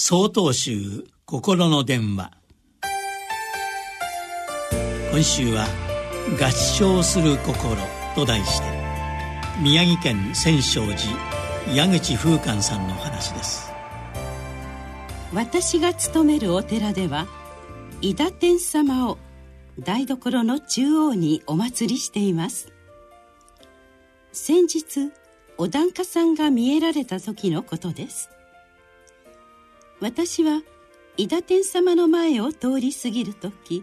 総統集心の電話。今週は「合唱する心」と題して宮城県千勝寺矢口風寛さんの話です。私が勤めるお寺では伊田天様を台所の中央にお祭りしています。先日お檀家さんが見えられた時のことです。私は伊田天様の前を通り過ぎる時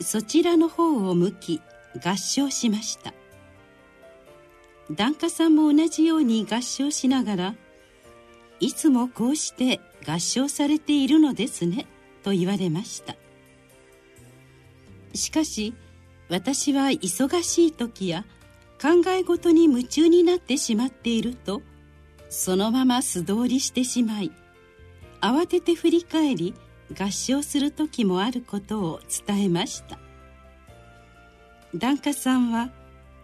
そちらの方を向き合唱しました。檀家さんも同じように合唱しながらいつもこうして合唱されているのですねと言われました。しかし私は忙しい時や考え事に夢中になってしまっているとそのまま素通りしてしまい慌てて振り返り合唱する時もあることを伝えました。檀家さんは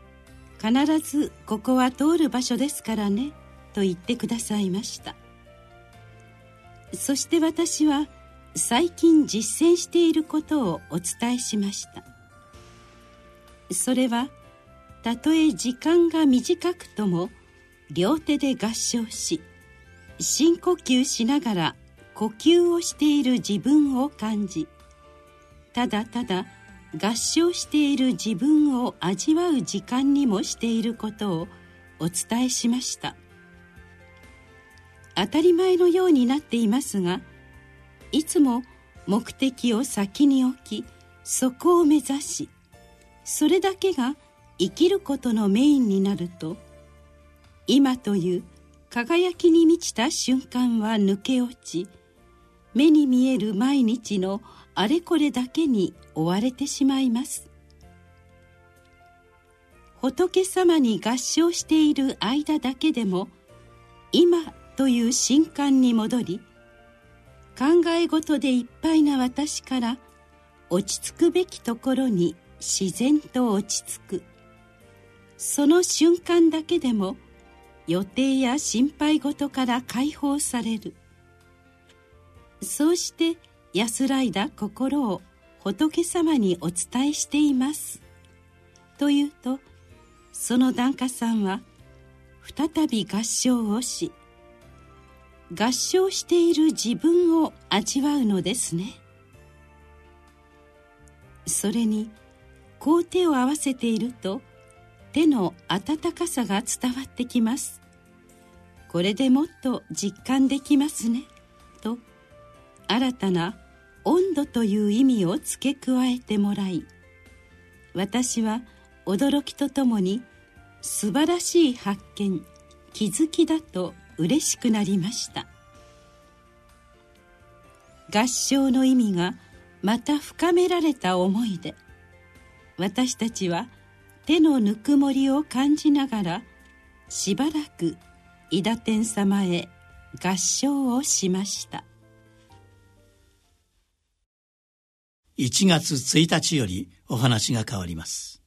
「必ずここは通る場所ですからね」と言ってくださいました。そして私は最近実践していることをお伝えしました。それはたとえ時間が短くとも両手で合唱し深呼吸しながら呼吸をしている自分を感じただただ合唱している自分を味わう時間にもしていることをお伝えしました。当たり前のようになっていますがいつも目的を先に置きそこを目指しそれだけが生きることのメインになると今という輝きに満ちた瞬間は抜け落ち目に見える毎日のあれこれだけに追われてしまいます。仏様に合唱している間だけでも今という瞬間に戻り考え事でいっぱいな私から落ち着くべきところに自然と落ち着く。その瞬間だけでも予定や心配事から解放される。そうして安らいだ心を仏様にお伝えしています。というとその檀家さんは再び合唱をし合唱している自分を味わうのですね。それにこう手を合わせていると手の温かさが伝わってきます。これでもっと実感できますね。と新たな温度という意味を付け加えてもらい私は驚きとともに素晴らしい発見気づきだと嬉しくなりました。合唱の意味がまた深められた思いで私たちは手のぬくもりを感じながらしばらく伊田天様へ合唱をしました。1月1日よりお話が変わります。